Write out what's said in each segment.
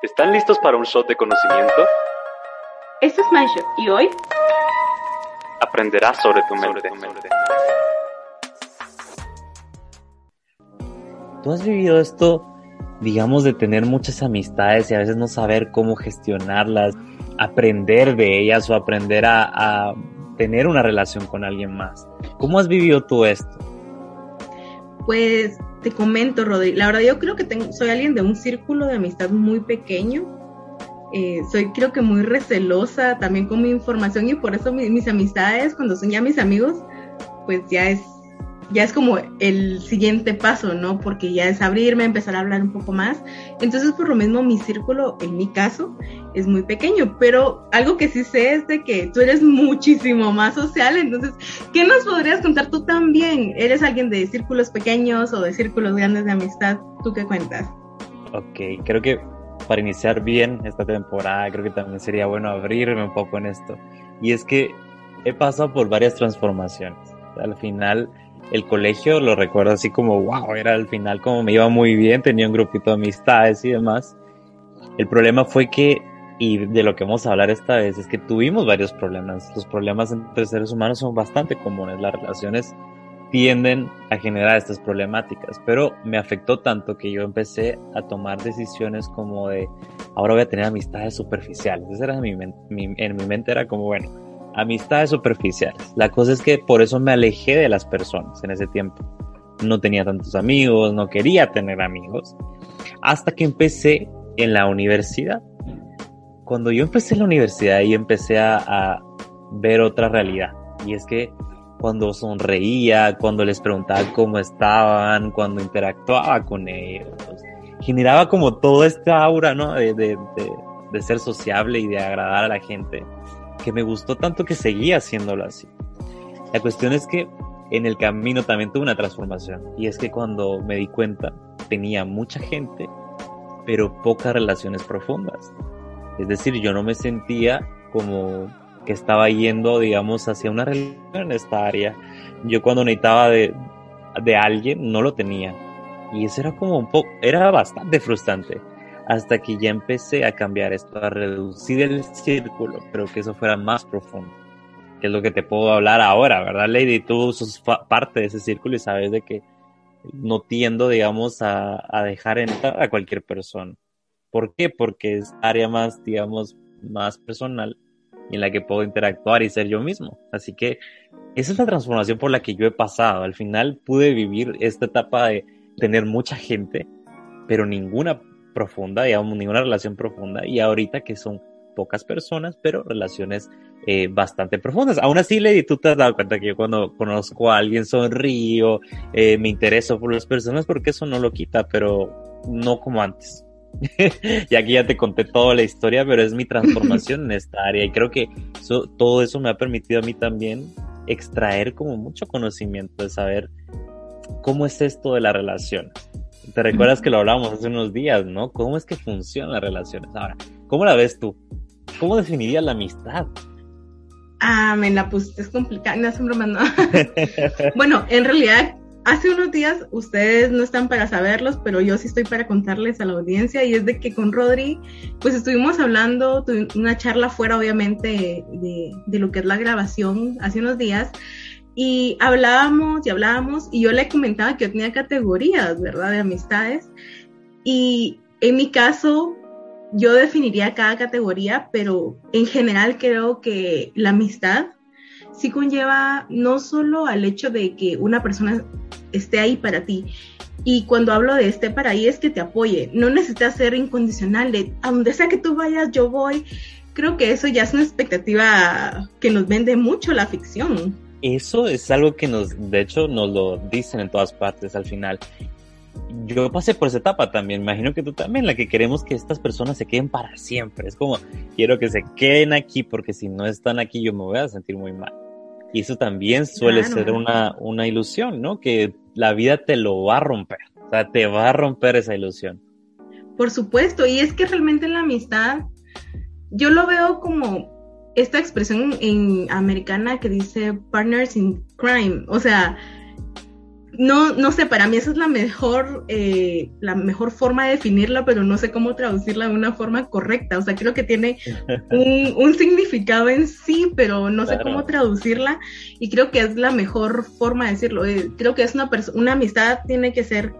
¿Están listos para un shot de conocimiento? Esto es MindShot y hoy aprenderás sobre tu mente. ¿Tú has vivido esto, digamos, de tener muchas amistades y a veces no saber cómo gestionarlas, aprender de ellas o aprender a, a tener una relación con alguien más? ¿Cómo has vivido tú esto? Pues te comento, Rodri, la verdad yo creo que tengo, soy alguien de un círculo de amistad muy pequeño. Eh, soy creo que muy recelosa también con mi información y por eso mis amistades, cuando son ya mis amigos, pues ya es ya es como el siguiente paso, ¿no? Porque ya es abrirme, empezar a hablar un poco más. Entonces, por lo mismo, mi círculo, en mi caso, es muy pequeño. Pero algo que sí sé es de que tú eres muchísimo más social. Entonces, ¿qué nos podrías contar tú también? ¿Eres alguien de círculos pequeños o de círculos grandes de amistad? ¿Tú qué cuentas? Ok, creo que para iniciar bien esta temporada, creo que también sería bueno abrirme un poco en esto. Y es que he pasado por varias transformaciones. Al final, el colegio lo recuerdo así como, wow, era al final como me iba muy bien, tenía un grupito de amistades y demás. El problema fue que, y de lo que vamos a hablar esta vez, es que tuvimos varios problemas. Los problemas entre seres humanos son bastante comunes, las relaciones tienden a generar estas problemáticas, pero me afectó tanto que yo empecé a tomar decisiones como de, ahora voy a tener amistades superficiales. Esa era en mi mente era como, bueno, amistades superficiales. La cosa es que por eso me alejé de las personas en ese tiempo. No tenía tantos amigos, no quería tener amigos. Hasta que empecé en la universidad. Cuando yo empecé en la universidad y empecé a, ver otra realidad. Y es que cuando sonreía, cuando les preguntaba cómo estaban, cuando interactuaba con ellos, generaba como todo este aura, ¿no? De ser sociable y de agradar a la gente que me gustó tanto que seguía haciéndolo así. La cuestión es que en el camino también tuve una transformación y es que cuando me di cuenta tenía mucha gente, pero pocas relaciones profundas. Es decir, yo no me sentía como que estaba yendo, digamos, hacia una relación en esta área. Yo cuando necesitaba de, de alguien no lo tenía. Y eso era como un poco, era bastante frustrante hasta que ya empecé a cambiar esto, a reducir el círculo, pero que eso fuera más profundo. Que es lo que te puedo hablar ahora, ¿verdad, Lady? Tú sos parte de ese círculo y sabes de que no tiendo, digamos, a, a dejar entrar a cualquier persona. ¿Por qué? Porque es área más, digamos, más personal en la que puedo interactuar y ser yo mismo. Así que esa es la transformación por la que yo he pasado. Al final pude vivir esta etapa de tener mucha gente, pero ninguna profunda, digamos, ninguna relación profunda, y ahorita que son pocas personas, pero relaciones eh, bastante profundas. Aún así, Lady, tú te has dado cuenta que yo cuando conozco a alguien sonrío, eh, me intereso por las personas, porque eso no lo quita, pero no como antes. y aquí ya te conté toda la historia, pero es mi transformación en esta área y creo que todo eso me ha permitido a mí también extraer como mucho conocimiento de saber cómo es esto de la relación. Te recuerdas que lo hablábamos hace unos días, ¿no? ¿Cómo es que funcionan las relaciones? Ahora, ¿cómo la ves tú? ¿Cómo definirías la amistad? Ah, me la pusiste, es complicada, no es broma, no. bueno, en realidad, hace unos días, ustedes no están para saberlos, pero yo sí estoy para contarles a la audiencia, y es de que con Rodri, pues estuvimos hablando, tuvimos una charla fuera, obviamente, de, de lo que es la grabación hace unos días, y hablábamos y hablábamos y yo le comentaba que yo tenía categorías, ¿verdad? De amistades. Y en mi caso, yo definiría cada categoría, pero en general creo que la amistad sí conlleva no solo al hecho de que una persona esté ahí para ti. Y cuando hablo de esté para ahí es que te apoye. No necesitas ser incondicional de a donde sea que tú vayas, yo voy. Creo que eso ya es una expectativa que nos vende mucho la ficción eso es algo que nos, de hecho, nos lo dicen en todas partes al final. yo pasé por esa etapa también, imagino que tú también, la que queremos que estas personas se queden para siempre. Es como, quiero que se queden aquí porque si no están aquí yo me voy a sentir muy mal. Y eso también suele ser una, una ilusión, ¿no? Que la vida te lo va a romper, o sea, te va a romper esa ilusión. Por supuesto, y es que realmente la amistad, yo lo veo como esta expresión en americana que dice partners in crime, o sea, no, no sé, para mí esa es la mejor, eh, la mejor forma de definirla, pero no sé cómo traducirla de una forma correcta. O sea, creo que tiene un, significado en sí, pero no sé cómo traducirla y creo que es la mejor forma de decirlo. Eh, creo que es una, una amistad, tiene que ser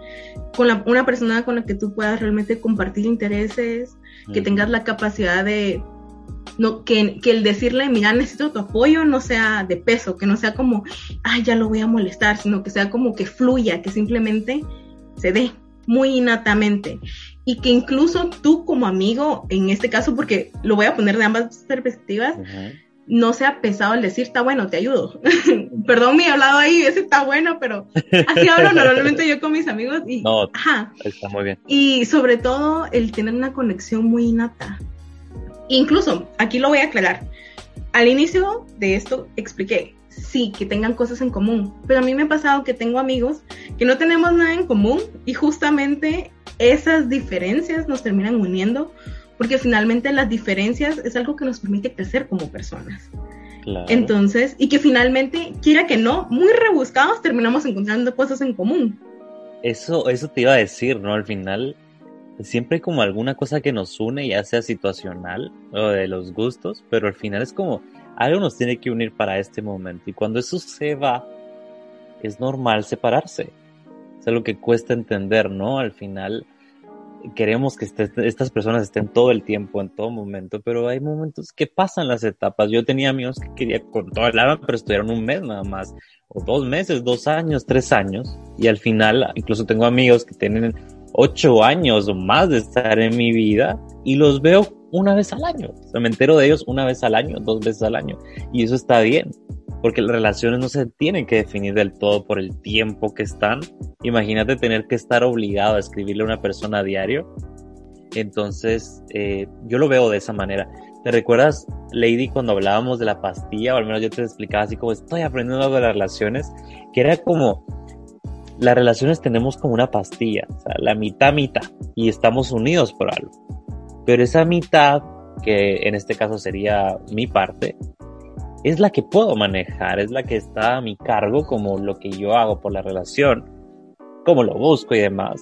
con la, una persona con la que tú puedas realmente compartir intereses, que tengas la capacidad de no, que, el decirle, mira, necesito tu apoyo, no sea de peso, que no sea como, ay, ya lo voy a molestar, sino que sea como que fluya, que simplemente se dé muy innatamente. Y que incluso tú como amigo, en este caso, porque lo voy a poner de ambas perspectivas, no sea pesado el decir, está bueno, te ayudo. Perdón mi hablado ahí, ese está bueno, pero así hablo normalmente yo con mis amigos y... No, está muy bien. Y sobre todo el tener una conexión muy innata. Incluso, aquí lo voy a aclarar. Al inicio de esto expliqué, sí, que tengan cosas en común, pero a mí me ha pasado que tengo amigos que no tenemos nada en común y justamente esas diferencias nos terminan uniendo porque finalmente las diferencias es algo que nos permite crecer como personas. Entonces, y que finalmente, quiera que no, muy rebuscados terminamos encontrando cosas en común. Eso, eso te iba a decir, ¿no? Al final, siempre hay como alguna cosa que nos une, ya sea situacional o de los gustos, pero al final es como algo nos tiene que unir para este momento. Y cuando eso se va, es normal separarse. Es algo que cuesta entender, ¿no? Al final queremos que estas personas estén todo el tiempo, en todo momento, pero hay momentos que pasan las etapas. Yo tenía amigos que quería con pero estuvieron un mes nada más, o dos meses, dos años, tres años, y al final incluso tengo amigos que tienen ocho años o más de estar en mi vida y los veo una vez al año. O sea, me entero de ellos una vez al año, dos veces al año. Y eso está bien, porque las relaciones no se tienen que definir del todo por el tiempo que están. Imagínate tener que estar obligado a escribirle a una persona a diario. Entonces, eh, yo lo veo de esa manera. ¿Te recuerdas, Lady, cuando hablábamos de la pastilla? O al menos yo te explicaba así como estoy aprendiendo algo de las relaciones, que era como las relaciones tenemos como una pastilla, la mitad mitad, y estamos unidos por algo. Pero esa mitad, que en este caso sería mi parte, es la que puedo manejar, es la que está a mi cargo como lo que yo hago por la relación, como lo busco y demás.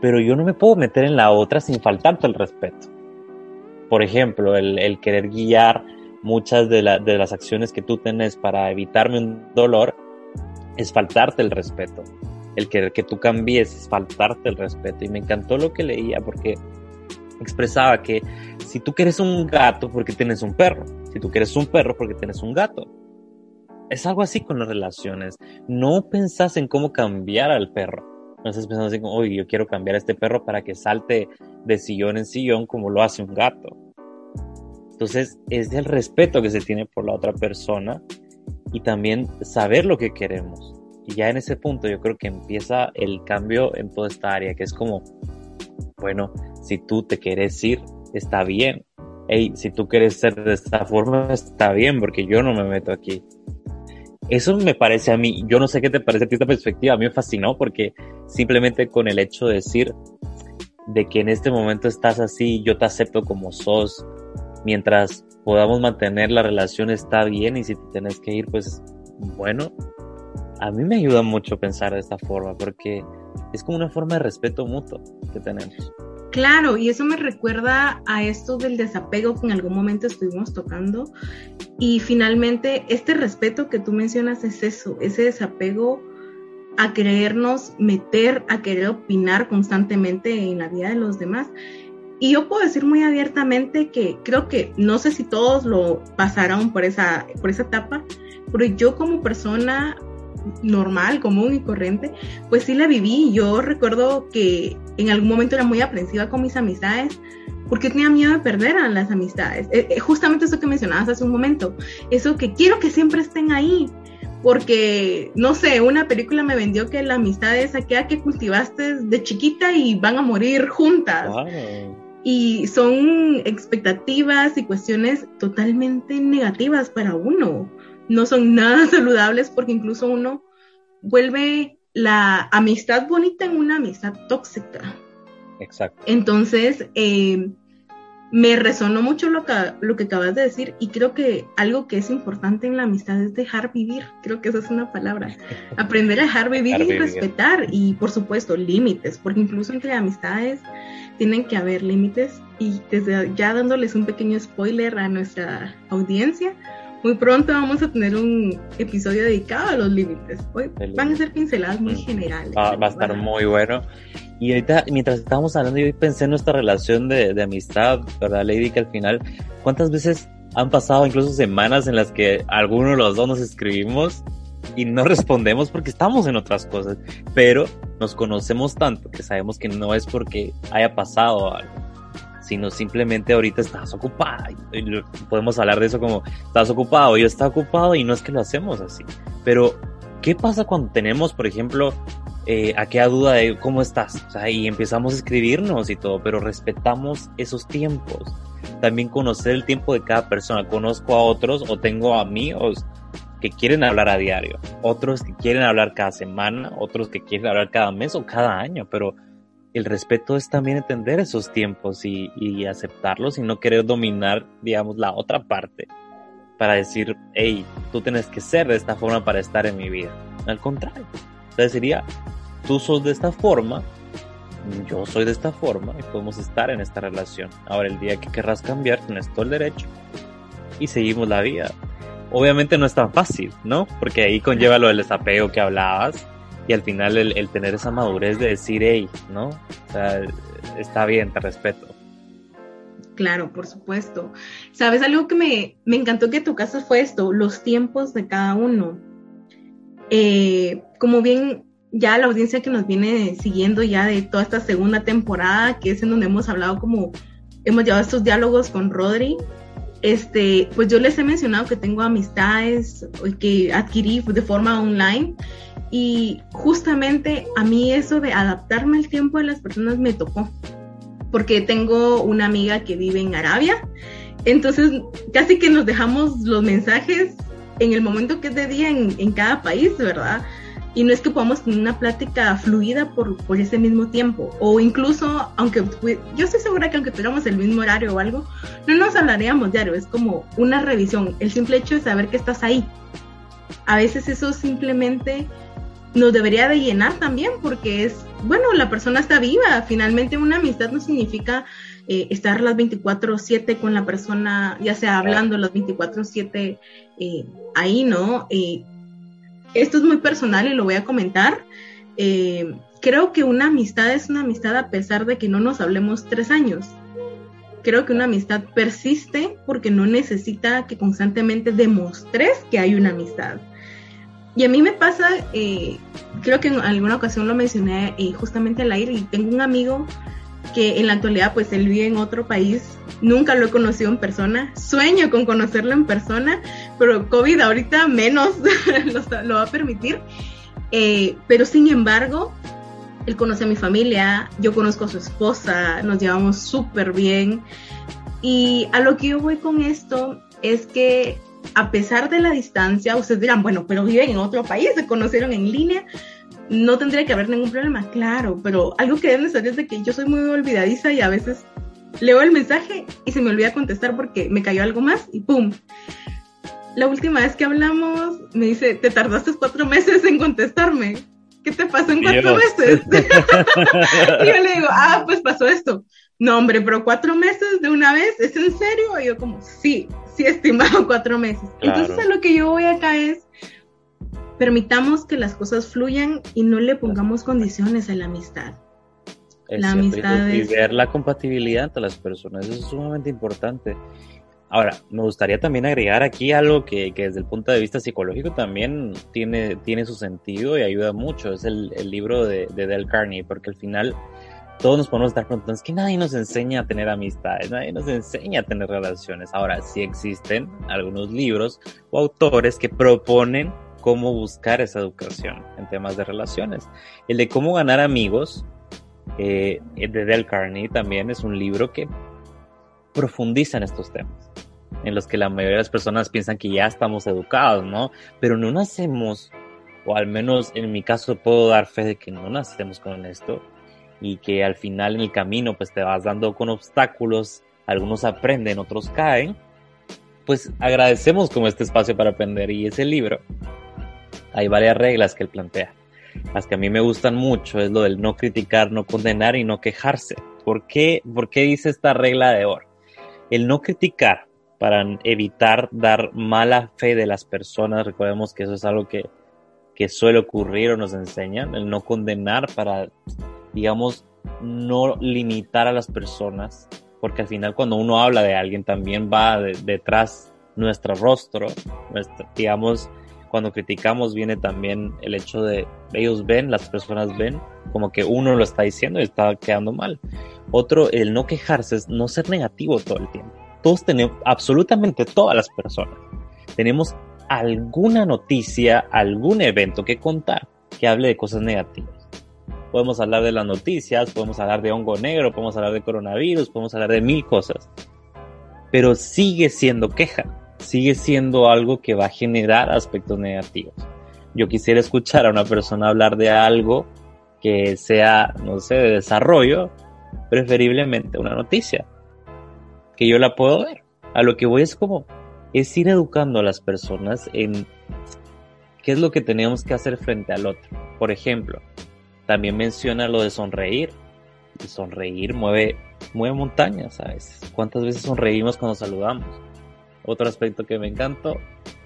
Pero yo no me puedo meter en la otra sin faltarte el respeto. Por ejemplo, el, querer guiar muchas de, de las acciones que tú tenés para evitarme un dolor es faltarte el respeto el querer que tú cambies es faltarte el respeto. Y me encantó lo que leía porque expresaba que si tú quieres un gato, porque tienes un perro? Si tú quieres un perro, porque tienes un gato? Es algo así con las relaciones. No pensás en cómo cambiar al perro. No estás pensando así como, oye, yo quiero cambiar a este perro para que salte de sillón en sillón como lo hace un gato. Entonces, es el respeto que se tiene por la otra persona y también saber lo que queremos. Y ya en ese punto yo creo que empieza el cambio en toda esta área, que es como, bueno, si tú te quieres ir, está bien. Hey, si tú quieres ser de esta forma, está bien, porque yo no me meto aquí. Eso me parece a mí, yo no sé qué te parece a ti esta perspectiva, a mí me fascinó porque simplemente con el hecho de decir de que en este momento estás así, yo te acepto como sos, mientras podamos mantener la relación está bien y si te tienes que ir, pues bueno, a mí me ayuda mucho pensar de esta forma porque es como una forma de respeto mutuo que tenemos. Claro, y eso me recuerda a esto del desapego que en algún momento estuvimos tocando. Y finalmente, este respeto que tú mencionas es eso, ese desapego a querernos meter, a querer opinar constantemente en la vida de los demás. Y yo puedo decir muy abiertamente que creo que no sé si todos lo pasaron por esa, por esa etapa, pero yo como persona normal, común y corriente, pues sí la viví. Yo recuerdo que en algún momento era muy aprensiva con mis amistades porque tenía miedo de perder a las amistades. Eh, eh, justamente eso que mencionabas hace un momento, eso que quiero que siempre estén ahí, porque, no sé, una película me vendió que la amistad es aquella que cultivaste de chiquita y van a morir juntas. Y son expectativas y cuestiones totalmente negativas para uno. No son nada saludables porque incluso uno vuelve la amistad bonita en una amistad tóxica. Exacto. Entonces, eh, me resonó mucho lo que, lo que acabas de decir y creo que algo que es importante en la amistad es dejar vivir. Creo que esa es una palabra. Aprender a dejar vivir y respetar y, por supuesto, límites, porque incluso entre amistades tienen que haber límites y desde ya dándoles un pequeño spoiler a nuestra audiencia, muy pronto vamos a tener un episodio dedicado a los límites. Hoy van a ser pinceladas muy generales. Va, a estar muy bueno. Y ahorita, mientras estábamos hablando, yo pensé en nuestra relación de, de amistad, ¿verdad, Lady? Que al final, ¿cuántas veces han pasado incluso semanas en las que alguno de los dos nos escribimos y no respondemos porque estamos en otras cosas, pero nos conocemos tanto que sabemos que no es porque haya pasado algo, sino simplemente ahorita estás ocupada. Y podemos hablar de eso como estás ocupado, yo estoy ocupado y no es que lo hacemos así. Pero, ¿qué pasa cuando tenemos, por ejemplo, eh, aquella duda de cómo estás? O sea, y empezamos a escribirnos y todo, pero respetamos esos tiempos. También conocer el tiempo de cada persona. Conozco a otros o tengo amigos que quieren hablar a diario, otros que quieren hablar cada semana, otros que quieren hablar cada mes o cada año, pero el respeto es también entender esos tiempos y, aceptarlos y no querer dominar, digamos, la otra parte para decir, hey, tú tienes que ser de esta forma para estar en mi vida. Al contrario, entonces sería, tú sos de esta forma, yo soy de esta forma y podemos estar en esta relación. Ahora, el día que querrás cambiar, tienes todo el derecho y seguimos la vida. Obviamente no es tan fácil, ¿no? Porque ahí conlleva lo del desapego que hablabas y al final el, tener esa madurez de decir, hey, ¿no? O sea, está bien, te respeto. Claro, por supuesto. Sabes, algo que me, me encantó que tu caso fue esto, los tiempos de cada uno. Eh, como bien ya la audiencia que nos viene siguiendo ya de toda esta segunda temporada, que es en donde hemos hablado como, hemos llevado estos diálogos con Rodri, este, pues yo les he mencionado que tengo amistades que adquirí de forma online y justamente a mí eso de adaptarme al tiempo de las personas me tocó, porque tengo una amiga que vive en Arabia, entonces casi que nos dejamos los mensajes en el momento que es de día en, cada país, ¿verdad? Y no es que podamos tener una plática fluida por, por ese mismo tiempo, o incluso, aunque yo estoy segura que aunque tuviéramos el mismo horario o algo, no nos hablaríamos diario, es como una revisión, el simple hecho de saber que estás ahí. A veces eso simplemente nos debería de llenar también porque es, bueno, la persona está viva, finalmente una amistad no significa eh, estar las 24/7 con la persona, ya sea hablando las 24/7 eh, ahí, ¿no? Eh, esto es muy personal y lo voy a comentar. creo que una amistad es una amistad a pesar de que no nos hablemos tres años. Creo que una amistad persiste porque no necesita que constantemente demostres que hay una amistad y a mí me pasa, eh, creo que en alguna ocasión lo mencioné eh, justamente al aire, y tengo un amigo que en la actualidad pues él vive en otro país, nunca lo he conocido en persona, sueño con conocerlo en persona, pero COVID ahorita menos lo, va a permitir, eh, pero sin embargo, él conoce a mi familia, yo conozco a su esposa, nos llevamos súper bien, y a lo que yo voy con esto es que a pesar de la distancia, ustedes dirán, bueno, pero viven en otro país, se conocieron en línea, no tendría que haber ningún problema, claro, pero algo que deben saber es de que yo soy muy olvidadiza y a veces leo el mensaje y se me olvida contestar porque me cayó algo más y ¡pum! La última vez que hablamos me dice, te tardaste cuatro meses en contestarme. ¿Qué te pasó en cuatro meses? y yo le digo, ah, pues pasó esto. No, hombre, pero cuatro meses de una vez, ¿es en serio? Y yo como, sí, sí, estimado, cuatro meses. Entonces a lo que yo voy acá es, permitamos que las cosas fluyan y no le pongamos condiciones a la amistad. la amistad y, ver la compatibilidad entre las personas, eso es sumamente importante. Ahora, me gustaría también agregar aquí algo que, que, desde el punto de vista psicológico también tiene, tiene su sentido y ayuda mucho. Es el, el libro de, de Del Carney, porque al final todos nos podemos estar preguntando, es que nadie nos enseña a tener amistades, nadie nos enseña a tener relaciones. Ahora, sí existen algunos libros o autores que proponen cómo buscar esa educación en temas de relaciones. El de cómo ganar amigos, eh, de Del Carney también es un libro que profundiza en estos temas, en los que la mayoría de las personas piensan que ya estamos educados, ¿no? Pero no nacemos, o al menos en mi caso puedo dar fe de que no nacemos con esto, y que al final en el camino pues te vas dando con obstáculos, algunos aprenden, otros caen, pues agradecemos como este espacio para aprender y ese libro hay varias reglas que él plantea. Las que a mí me gustan mucho es lo del no criticar, no condenar y no quejarse. ¿Por qué, ¿Por qué dice esta regla de oro? El no criticar para evitar dar mala fe de las personas, recordemos que eso es algo que, que suele ocurrir o nos enseñan, el no condenar para, digamos, no limitar a las personas, porque al final cuando uno habla de alguien también va detrás nuestro rostro, digamos, cuando criticamos viene también el hecho de ellos ven, las personas ven, como que uno lo está diciendo y está quedando mal. Otro, el no quejarse es no ser negativo todo el tiempo. Todos tenemos, absolutamente todas las personas, tenemos alguna noticia, algún evento que contar que hable de cosas negativas. Podemos hablar de las noticias, podemos hablar de hongo negro, podemos hablar de coronavirus, podemos hablar de mil cosas. Pero sigue siendo queja, sigue siendo algo que va a generar aspectos negativos. Yo quisiera escuchar a una persona hablar de algo que sea, no sé, de desarrollo, preferiblemente una noticia, que yo la puedo ver. A lo que voy es como, es ir educando a las personas en qué es lo que tenemos que hacer frente al otro. Por ejemplo, también menciona lo de sonreír. Y sonreír mueve, mueve montañas a veces. ¿Cuántas veces sonreímos cuando saludamos? Otro aspecto que me encantó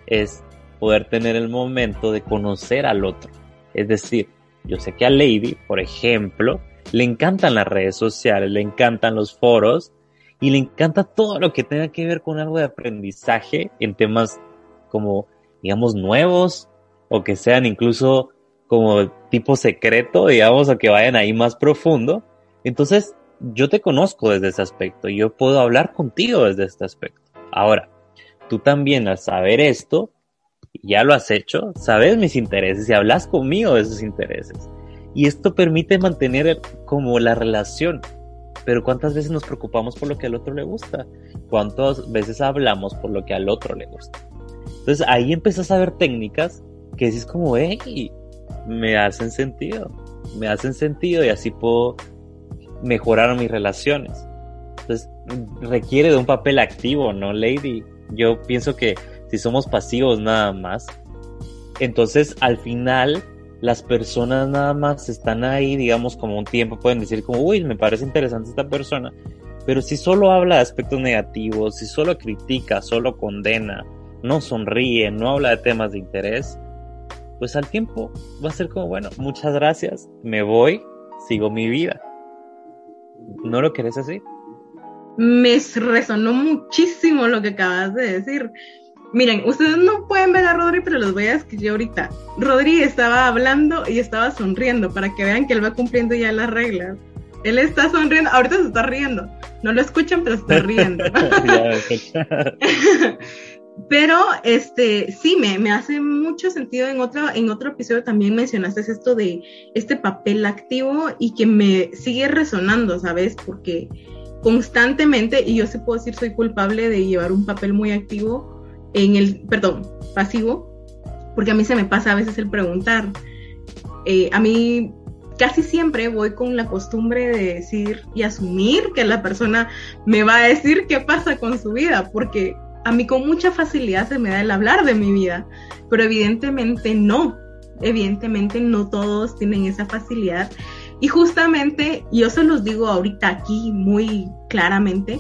es poder tener el momento de conocer al otro. Es decir, yo sé que a Lady, por ejemplo, le encantan las redes sociales, le encantan los foros y le encanta todo lo que tenga que ver con algo de aprendizaje en temas como, digamos, nuevos o que sean incluso como tipo secreto, digamos, o que vayan ahí más profundo. Entonces, yo te conozco desde ese aspecto y yo puedo hablar contigo desde este aspecto. Ahora, tú también al saber esto, ya lo has hecho, sabes mis intereses y hablas conmigo de esos intereses. Y esto permite mantener como la relación. Pero ¿cuántas veces nos preocupamos por lo que al otro le gusta? ¿Cuántas veces hablamos por lo que al otro le gusta? Entonces ahí empiezas a ver técnicas que dices como, hey, me hacen sentido, me hacen sentido y así puedo mejorar mis relaciones. Entonces requiere de un papel activo, ¿no, Lady? Yo pienso que si somos pasivos nada más, entonces al final las personas nada más están ahí, digamos, como un tiempo, pueden decir como, uy, me parece interesante esta persona, pero si solo habla de aspectos negativos, si solo critica, solo condena, no sonríe, no habla de temas de interés, pues al tiempo va a ser como, bueno, muchas gracias, me voy, sigo mi vida. ¿No lo querés así? Me resonó muchísimo lo que acabas de decir. Miren, ustedes no pueden ver a Rodri, pero los voy a escribir ahorita. Rodri estaba hablando y estaba sonriendo para que vean que él va cumpliendo ya las reglas. Él está sonriendo, ahorita se está riendo. No lo escuchan, pero está riendo. pero este sí me, me, hace mucho sentido en otro en otro episodio también mencionaste esto de este papel activo y que me sigue resonando, ¿sabes? Porque constantemente, y yo se puedo decir soy culpable de llevar un papel muy activo en el, perdón, pasivo, porque a mí se me pasa a veces el preguntar. Eh, a mí casi siempre voy con la costumbre de decir y asumir que la persona me va a decir qué pasa con su vida, porque a mí con mucha facilidad se me da el hablar de mi vida, pero evidentemente no, evidentemente no todos tienen esa facilidad y justamente yo se los digo ahorita aquí muy claramente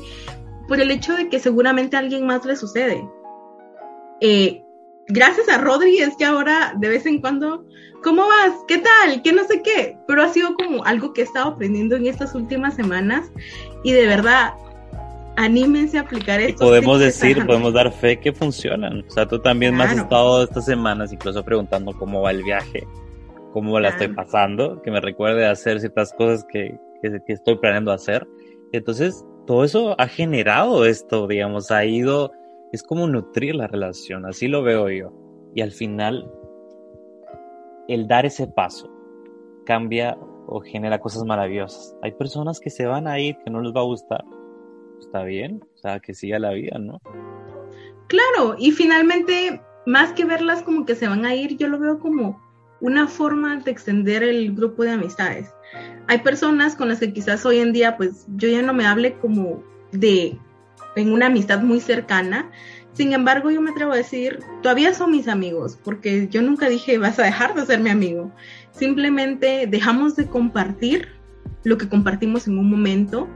por el hecho de que seguramente a alguien más le sucede. Eh, gracias a Rodri es que ahora de vez en cuando, ¿cómo vas? ¿Qué tal? ¿Qué no sé qué? Pero ha sido como algo que he estado aprendiendo en estas últimas semanas y de verdad, anímense a aplicar esto. Podemos decir, podemos dar fe que funcionan. O sea, tú también me has estado estas semanas incluso preguntando cómo va el viaje cómo la estoy pasando, que me recuerde hacer ciertas cosas que, que, estoy planeando hacer. Entonces, todo eso ha generado esto, digamos, ha ido, es como nutrir la relación, así lo veo yo. Y al final, el dar ese paso cambia o genera cosas maravillosas. Hay personas que se van a ir, que no les va a gustar. Está bien, o sea, que siga la vida, ¿no? Claro, y finalmente, más que verlas como que se van a ir, yo lo veo como una forma de extender el grupo de amistades. Hay personas con las que quizás hoy en día, pues yo ya no me hable como de en una amistad muy cercana. Sin embargo, yo me atrevo a decir, todavía son mis amigos, porque yo nunca dije vas a dejar de ser mi amigo. Simplemente dejamos de compartir lo que compartimos en un momento,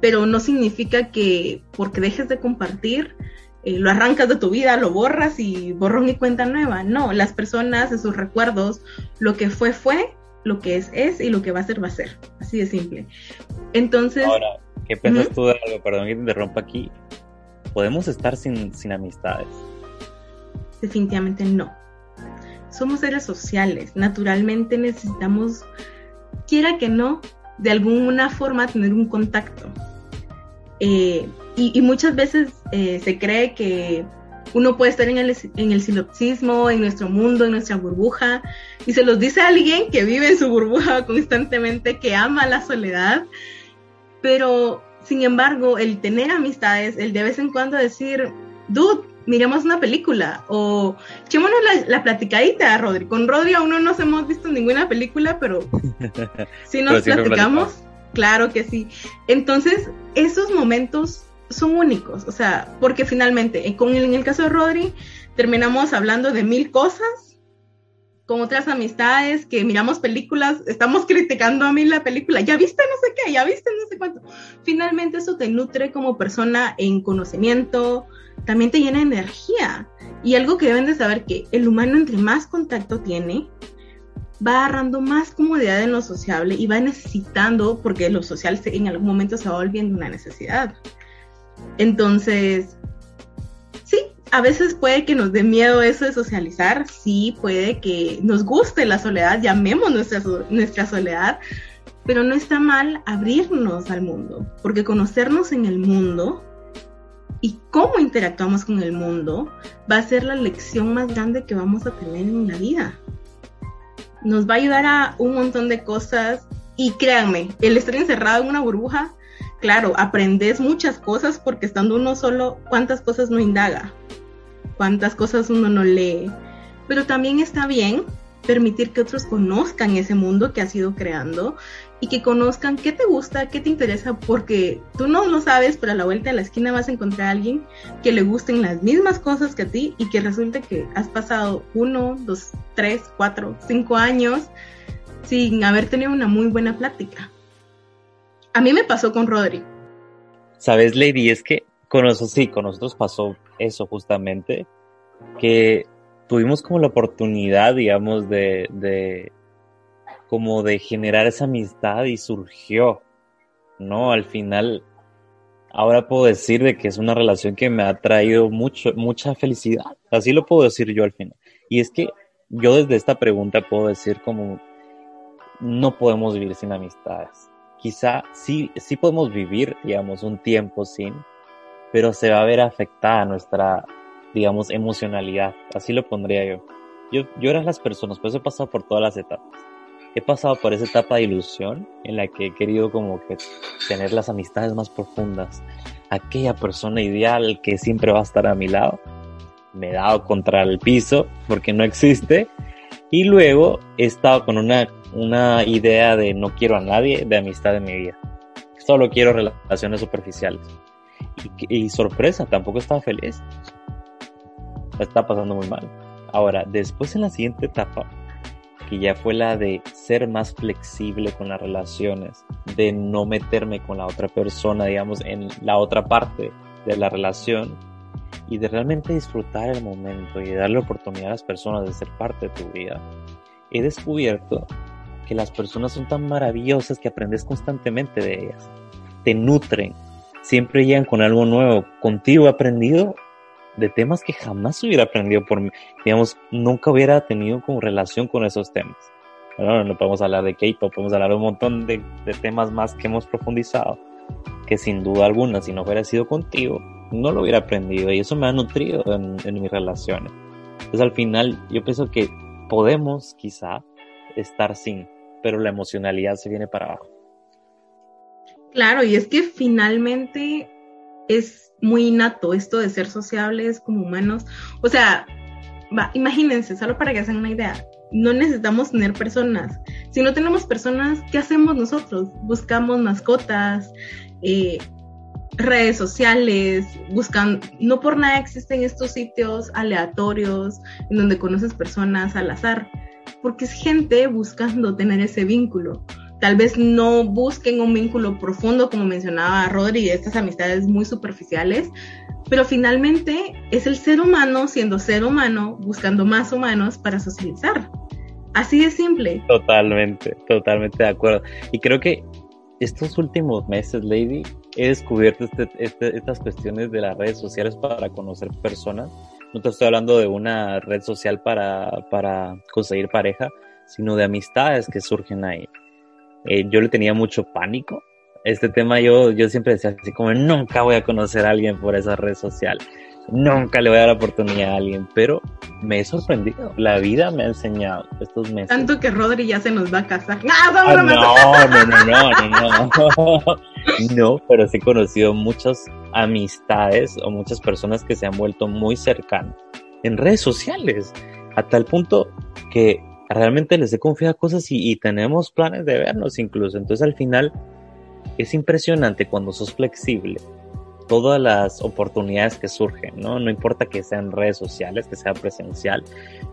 pero no significa que porque dejes de compartir, eh, lo arrancas de tu vida, lo borras y borrón y cuenta nueva. No, las personas sus recuerdos, lo que fue fue, lo que es es y lo que va a ser va a ser. Así de simple. Entonces... Ahora, ¿qué piensas tú de algo? Perdón que te interrumpa aquí. ¿Podemos estar sin, sin amistades? Definitivamente no. Somos seres sociales. Naturalmente necesitamos, quiera que no, de alguna forma tener un contacto. Eh, y, muchas veces eh, se cree que uno puede estar en el, en el silopsismo, en nuestro mundo, en nuestra burbuja, y se los dice alguien que vive en su burbuja constantemente, que ama la soledad, pero sin embargo, el tener amistades, el de vez en cuando decir, dude, miremos una película, o echémonos la, la platicadita, Rodri. Con Rodri aún no nos hemos visto ninguna película, pero si nos platicamos, claro que sí. Entonces, esos momentos son únicos, o sea, porque finalmente, con en el caso de Rodri, terminamos hablando de mil cosas, con otras amistades que miramos películas, estamos criticando a mí la película, ya viste no sé qué, ya viste no sé cuánto. Finalmente eso te nutre como persona en conocimiento, también te llena de energía. Y algo que deben de saber que el humano entre más contacto tiene, va agarrando más comodidad en lo sociable y va necesitando, porque lo social en algún momento se va volviendo una necesidad. Entonces, sí, a veces puede que nos dé miedo eso de socializar, sí, puede que nos guste la soledad, llamemos nuestra, nuestra soledad, pero no está mal abrirnos al mundo, porque conocernos en el mundo y cómo interactuamos con el mundo va a ser la lección más grande que vamos a tener en la vida. Nos va a ayudar a un montón de cosas y créanme, el estar encerrado en una burbuja claro, aprendes muchas cosas porque estando uno solo, ¿cuántas cosas no indaga? ¿Cuántas cosas uno no lee? Pero también está bien permitir que otros conozcan ese mundo que has ido creando y que conozcan qué te gusta, qué te interesa, porque tú no lo sabes, pero a la vuelta de la esquina vas a encontrar a alguien que le gusten las mismas cosas que a ti y que resulte que has pasado uno, dos, tres, cuatro, cinco años sin haber tenido una muy buena plática. A mí me pasó con Rodri. Sabes, Lady, es que con nosotros, sí, con nosotros pasó eso justamente, que tuvimos como la oportunidad, digamos, de, de, como de generar esa amistad y surgió, ¿no? Al final, ahora puedo decir de que es una relación que me ha traído mucho, mucha felicidad, así lo puedo decir yo al final. Y es que yo desde esta pregunta puedo decir como, no podemos vivir sin amistades quizá sí, sí podemos vivir, digamos, un tiempo sin, pero se va a ver afectada nuestra, digamos, emocionalidad. Así lo pondría yo. Yo, yo era las personas, pues he pasado por todas las etapas. He pasado por esa etapa de ilusión en la que he querido como que tener las amistades más profundas. Aquella persona ideal que siempre va a estar a mi lado. Me he dado contra el piso porque no existe. Y luego he estado con una una idea de no quiero a nadie de amistad en mi vida. Solo quiero relaciones superficiales. Y, sorpresa, tampoco estaba feliz. Está pasando muy mal. Ahora, después en la siguiente etapa, que ya fue la de ser más flexible con las relaciones, de no meterme con la otra persona, digamos, en la otra parte de la relación, y de realmente disfrutar el momento y darle oportunidad a las personas de ser parte de tu vida, he descubierto que las personas son tan maravillosas que aprendes constantemente de ellas. Te nutren, siempre llegan con algo nuevo. Contigo he aprendido de temas que jamás hubiera aprendido por mí. Digamos, nunca hubiera tenido como relación con esos temas. Bueno, no podemos hablar de K-pop, podemos hablar de un montón de, temas más que hemos profundizado, que sin duda alguna, si no hubiera sido contigo, no lo hubiera aprendido y eso me ha nutrido en, en mis relaciones. Entonces al final yo pienso que podemos quizá estar sin, pero la emocionalidad se viene para abajo. Claro, y es que finalmente es muy innato esto de ser sociables como humanos. O sea, imagínense, solo para que hagan una idea, no necesitamos tener personas. Si no tenemos personas, ¿qué hacemos nosotros? Buscamos mascotas, eh, redes sociales, buscan, no por nada existen estos sitios aleatorios en donde conoces personas al azar, porque es gente buscando tener ese vínculo. Tal vez no busquen un vínculo profundo, como mencionaba Rodri, estas amistades muy superficiales, pero finalmente es el ser humano siendo ser humano, buscando más humanos para socializar. Así de simple. Totalmente, totalmente de acuerdo. Y creo que estos últimos meses, Lady, he descubierto este, este, estas cuestiones de las redes sociales para conocer personas. No te estoy hablando de una red social para, para conseguir pareja, sino de amistades que surgen ahí. Eh, yo le tenía mucho pánico. Este tema yo, yo siempre decía así como, nunca voy a conocer a alguien por esa red social nunca le voy a dar oportunidad a alguien, pero me he sorprendido. La vida me ha enseñado estos meses. Tanto que Rodri ya se nos va a casar. ¡No, ah, no, no, no, no, no, no. pero sí he conocido muchas amistades o muchas personas que se han vuelto muy cercanas en redes sociales, a tal punto que realmente les he confiado cosas y, y tenemos planes de vernos incluso. Entonces al final es impresionante cuando sos flexible todas las oportunidades que surgen, ¿no? No importa que sean redes sociales, que sea presencial.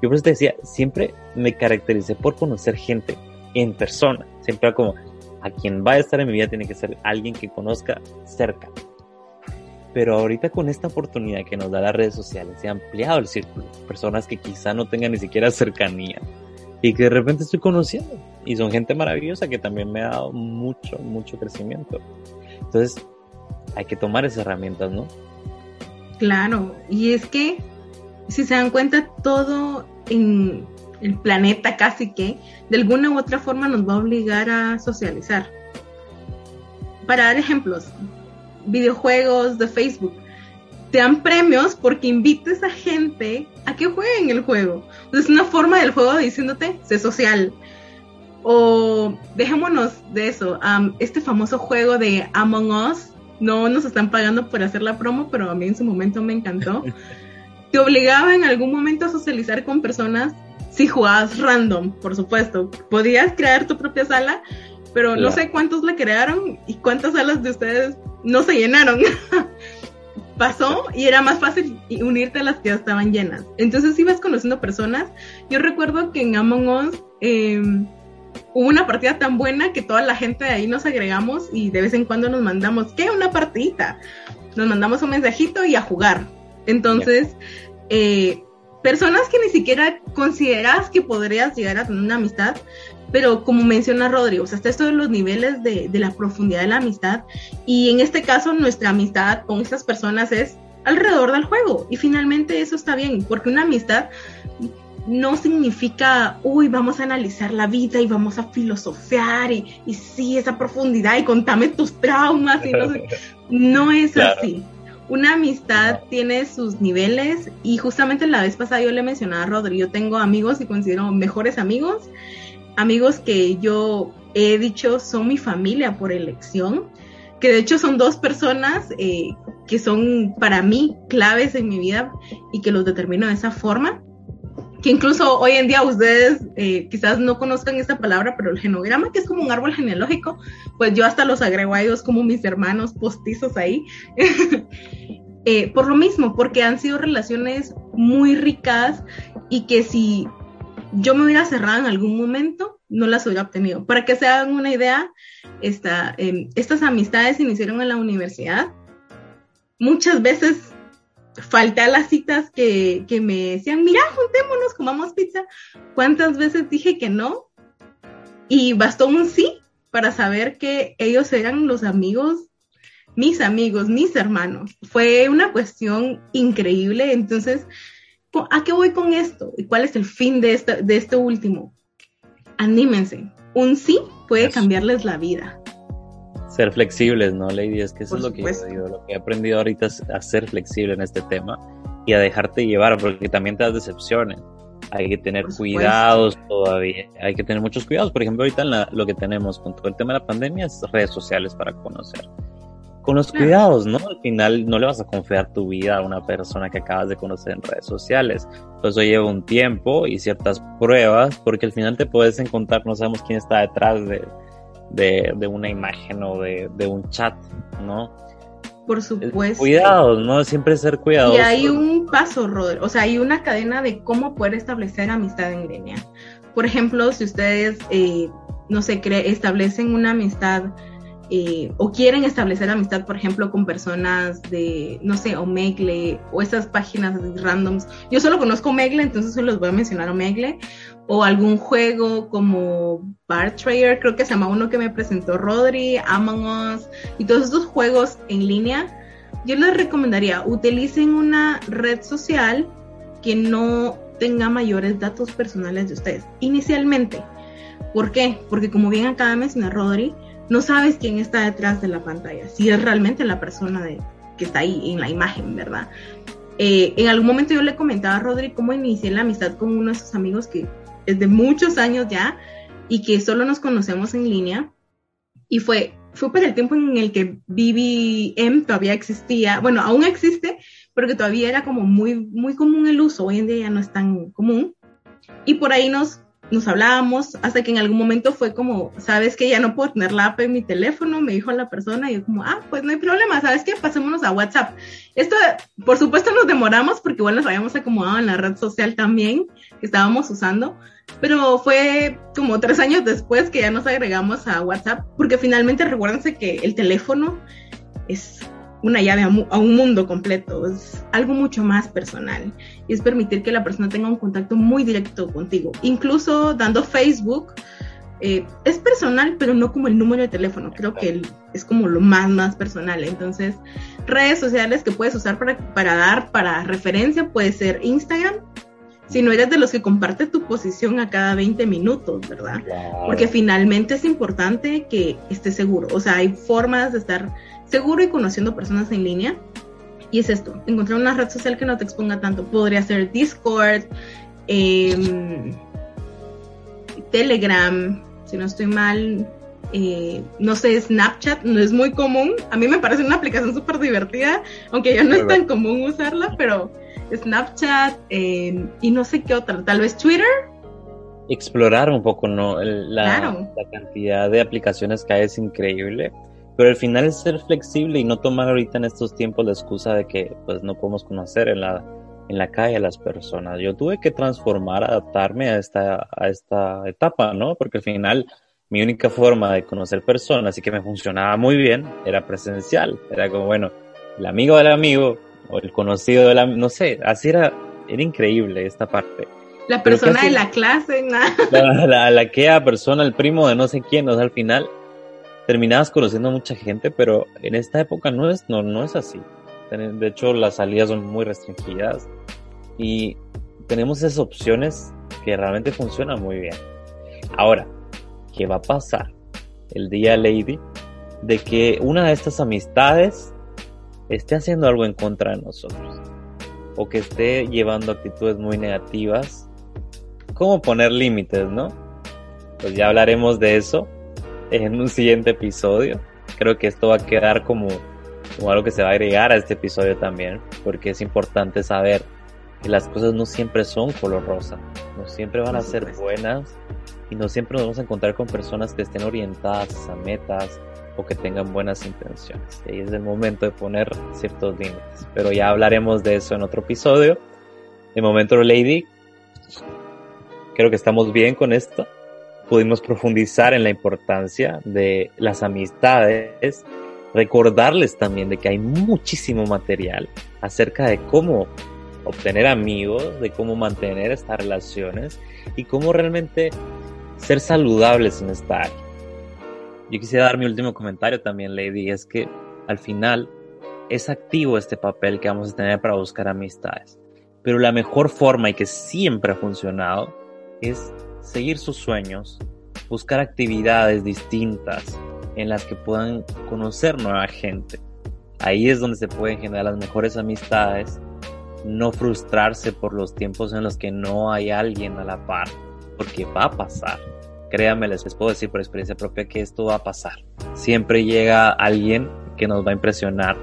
Yo por te decía, siempre me caractericé por conocer gente en persona. Siempre como, a quien va a estar en mi vida tiene que ser alguien que conozca cerca. Pero ahorita con esta oportunidad que nos da las redes sociales, se ha ampliado el círculo. Personas que quizá no tengan ni siquiera cercanía y que de repente estoy conociendo. Y son gente maravillosa que también me ha dado mucho, mucho crecimiento. Entonces, hay que tomar esas herramientas, ¿no? Claro, y es que si se dan cuenta, todo en el planeta casi que de alguna u otra forma nos va a obligar a socializar. Para dar ejemplos, videojuegos de Facebook te dan premios porque invites a gente a que jueguen el juego. Es una forma del juego diciéndote, sé social. O dejémonos de eso, este famoso juego de Among Us, no nos están pagando por hacer la promo, pero a mí en su momento me encantó. Te obligaba en algún momento a socializar con personas si jugabas random, por supuesto. Podías crear tu propia sala, pero no sé cuántos la crearon y cuántas salas de ustedes no se llenaron. Pasó y era más fácil unirte a las que ya estaban llenas. Entonces ibas conociendo personas. Yo recuerdo que en Among Us em, hubo una partida tan buena que toda la gente de ahí nos agregamos y de vez en cuando nos mandamos, ¿qué? Una partidita. Nos mandamos un mensajito y a jugar. Entonces, eh, personas que ni siquiera consideras que podrías llegar a tener una amistad, pero como menciona Rodrigo, o sea, hasta esto de los niveles de, de la profundidad de la amistad. Y en este caso, nuestra amistad con estas personas es alrededor del juego. Y finalmente eso está bien, porque una amistad no significa, uy, vamos a analizar la vida y vamos a filosofar y, y sí, esa profundidad y contame tus traumas. Y no, no es así. Una amistad tiene sus niveles y justamente la vez pasada yo le mencionaba a Rodri, yo tengo amigos y considero mejores amigos, amigos que yo he dicho son mi familia por elección, que de hecho son dos personas eh, que son para mí claves en mi vida y que los determino de esa forma que incluso hoy en día ustedes eh, quizás no conozcan esta palabra, pero el genograma, que es como un árbol genealógico, pues yo hasta los agrego a ellos como mis hermanos postizos ahí. eh, por lo mismo, porque han sido relaciones muy ricas y que si yo me hubiera cerrado en algún momento, no las hubiera obtenido. Para que se hagan una idea, eh, estas amistades se iniciaron en la universidad. Muchas veces falté a las citas que, que me decían, mira, juntémonos, comamos pizza. ¿Cuántas veces dije que no? Y bastó un sí para saber que ellos eran los amigos, mis amigos, mis hermanos. Fue una cuestión increíble. Entonces, ¿a qué voy con esto? ¿Y cuál es el fin de, este, de este último? Anímense. Un sí puede cambiarles la vida ser flexibles, ¿no, Lady? Es que eso es lo que yo lo que he aprendido ahorita es a ser flexible en este tema y a dejarte llevar, porque también te das decepciones. hay que tener cuidados todavía, hay que tener muchos cuidados. Por ejemplo, ahorita lo que tenemos con todo el tema de la pandemia es redes sociales para conocer. Con los cuidados, ¿no? Al final no le vas a confiar tu vida a una persona que acabas de conocer en redes sociales. Eso lleva un tiempo y ciertas pruebas, porque al final te puedes encontrar, no sabemos quién está detrás de, de, una imagen o de, de un chat, ¿no? Por supuesto. Cuidados, ¿no? Siempre ser cuidadoso. Y hay un paso, Rodri, o sea, hay una cadena de cómo poder establecer amistad en línea. Por ejemplo, si ustedes, eh, no sé, establecen una amistad eh, o quieren establecer amistad, por ejemplo, con personas de, no sé, Omegle o esas páginas randoms. Yo solo conozco Omegle, entonces solo los voy a mencionar Omegle. O algún juego como Bar Trader, creo que se llama uno que me presentó Rodri, Among Us, y todos estos juegos en línea. Yo les recomendaría, utilicen una red social que no tenga mayores datos personales de ustedes, inicialmente. ¿Por qué? Porque como bien acaba de mencionar Rodri, no sabes quién está detrás de la pantalla, si es realmente la persona de, que está ahí en la imagen, ¿verdad? Eh, en algún momento yo le comentaba a Rodri cómo inicié la amistad con uno de sus amigos que es de muchos años ya y que solo nos conocemos en línea. Y fue, fue por el tiempo en el que BBM todavía existía, bueno, aún existe, pero que todavía era como muy, muy común el uso, hoy en día ya no es tan común. Y por ahí nos nos hablábamos hasta que en algún momento fue como, sabes que ya no puedo tener la app en mi teléfono, me dijo la persona y yo como, ah, pues no hay problema, sabes qué, pasémonos a WhatsApp. Esto, por supuesto, nos demoramos porque igual nos habíamos acomodado en la red social también que estábamos usando, pero fue como tres años después que ya nos agregamos a WhatsApp porque finalmente recuérdense que el teléfono es una llave a, un mundo completo, es algo mucho más personal y es permitir que la persona tenga un contacto muy directo contigo. Incluso dando Facebook, eh, es personal, pero no como el número de teléfono, creo que es como lo más, más personal. Entonces, redes sociales que puedes usar para, para dar, para referencia, puede ser Instagram, si no eres de los que comparte tu posición a cada 20 minutos, ¿verdad? Porque finalmente es importante que estés seguro. O sea, hay formas de estar seguro y conociendo personas en línea. Y es esto, encontrar una red social que no te exponga tanto. Podría ser Discord, em, Telegram, si no estoy mal, eh, no sé, Snapchat, no es muy común. A mí me parece una aplicación súper divertida, aunque ya no es tan común usarla, pero Snapchat em, y no sé qué otra, tal vez Twitter. Explorar un poco, ¿no? la, la cantidad de aplicaciones que hay es increíble. Pero al final es ser flexible y no tomar ahorita en estos tiempos la excusa de que pues no podemos conocer en la, en la calle a las personas. Yo tuve que transformar, adaptarme a esta, a esta etapa, ¿no? Porque al final mi única forma de conocer personas y que me funcionaba muy bien era presencial. Era como, bueno, el amigo del amigo o el conocido del amigo, no sé, así era, era increíble esta parte. La persona de la clase, ¿no? La, la, la, que persona, el primo de no sé quién, o sea, al final terminabas conociendo a mucha gente, pero en esta época no es, no, no es así. De hecho, las salidas son muy restringidas y tenemos esas opciones que realmente funcionan muy bien. Ahora, ¿qué va a pasar el día, Lady, de que una de estas amistades esté haciendo algo en contra de nosotros? O que esté llevando actitudes muy negativas. ¿Cómo poner límites, no? Pues ya hablaremos de eso en un siguiente episodio. Creo que esto va a quedar como, como algo que se va a agregar a este episodio también, porque es importante saber que las cosas no siempre son color rosa, no siempre van a ser buenas y no siempre nos vamos a encontrar con personas que estén orientadas a metas o que tengan buenas intenciones. Y es el momento de poner ciertos límites. Pero ya hablaremos de eso en otro episodio. De momento, Lady, creo que estamos bien con esto pudimos profundizar en la importancia de las amistades, recordarles también de que hay muchísimo material acerca de cómo obtener amigos, de cómo mantener estas relaciones y cómo realmente ser saludables en esta área. Yo quisiera dar mi último comentario también, Lady, es que al final es activo este papel que vamos a tener para buscar amistades. Pero la mejor forma y que siempre ha funcionado es seguir sus sueños, buscar actividades distintas en las que puedan conocer nueva gente. Ahí es donde se pueden generar las mejores amistades no frustrarse por los tiempos en los que no hay alguien a la par, porque va a pasar. Créanme, les puedo decir por experiencia propia que esto va a pasar. Siempre llega alguien que nos va a impresionar.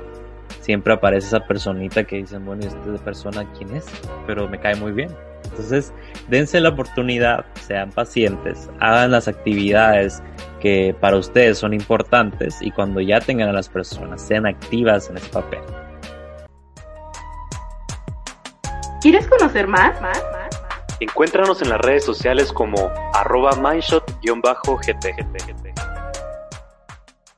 Siempre aparece esa personita que dicen, bueno, ¿y esta persona quién es? Pero me cae muy bien. Entonces, dense la oportunidad, sean pacientes, hagan las actividades que para ustedes son importantes y cuando ya tengan a las personas, sean activas en ese papel. ¿Quieres conocer más? Encuéntranos en las redes sociales como arroba mindshot-gt.